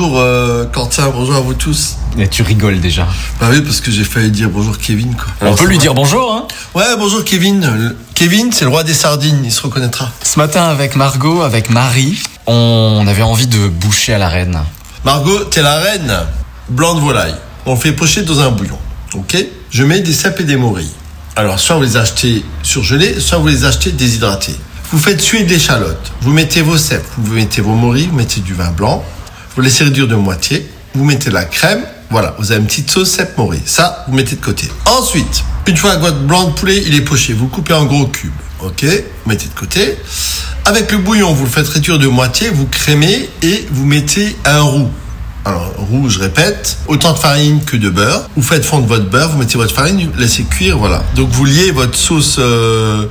Bonjour euh, Quentin, bonjour à vous tous. Et tu rigoles déjà. Bah oui, parce que j'ai failli dire bonjour Kevin quoi. On peut lui dire bonjour, hein Ouais, bonjour Kevin. Le- Kevin, c'est le roi des sardines, il se reconnaîtra. Ce matin, avec Margot, avec Marie, on avait envie de boucher à la reine. Margot, t'es la reine. Blanc de volaille. On le fait pocher dans un bouillon. Ok? Je mets des cèpes et des morilles. Alors, soit vous les achetez surgelés, soit vous les achetez déshydratés. Vous faites suer de l'échalote. Vous mettez vos cèpes, vous mettez vos morilles, vous mettez du vin blanc. Vous laissez réduire de moitié. Vous mettez la crème. Voilà, vous avez une petite sauce cèpe morilles. Ça, vous mettez de côté. Ensuite, une fois que votre blanc de poulet, il est poché, vous coupez en gros cubes. Ok? Vous mettez de côté. Avec le bouillon, vous le faites réduire de moitié, vous crémez et vous mettez un roux. Alors, roux, je répète, autant de farine que de beurre. Vous faites fondre votre beurre, vous mettez votre farine, vous laissez cuire, voilà. Donc, vous liez votre sauce euh,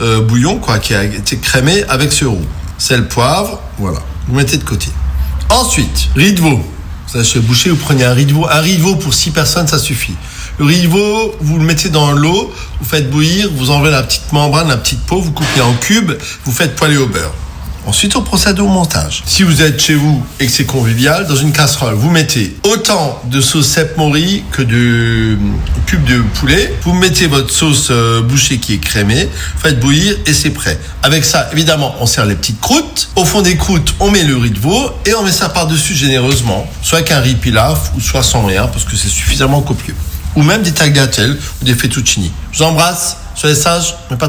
euh, bouillon, quoi, qui a été crémée avec ce roux. Sel, poivre, voilà. Vous mettez de côté. Ensuite, riz de veau. Ça, chez le boucher, vous prenez un riz. Un riz pour 6 personnes, ça suffit. Le riz vous le mettez dans l'eau, vous faites bouillir, vous enlevez la petite membrane, la petite peau, vous coupez en cubes, vous faites poêler au beurre. Ensuite, on procède au montage. Si vous êtes chez vous et que c'est convivial, dans une casserole, vous mettez autant de sauce cèpe mori que de hum, cubes de poulet. Vous mettez votre sauce euh, bouchée qui est crémée, faites bouillir et c'est prêt. Avec ça, évidemment, on sert les petites croûtes. Au fond des croûtes, on met le riz de veau et on met ça par-dessus généreusement, soit avec un riz pilaf ou soit sans rien parce que c'est suffisamment copieux. Ou même des tagliatelles ou des fettuccini. Je vous embrasse, soyez sages, mais pas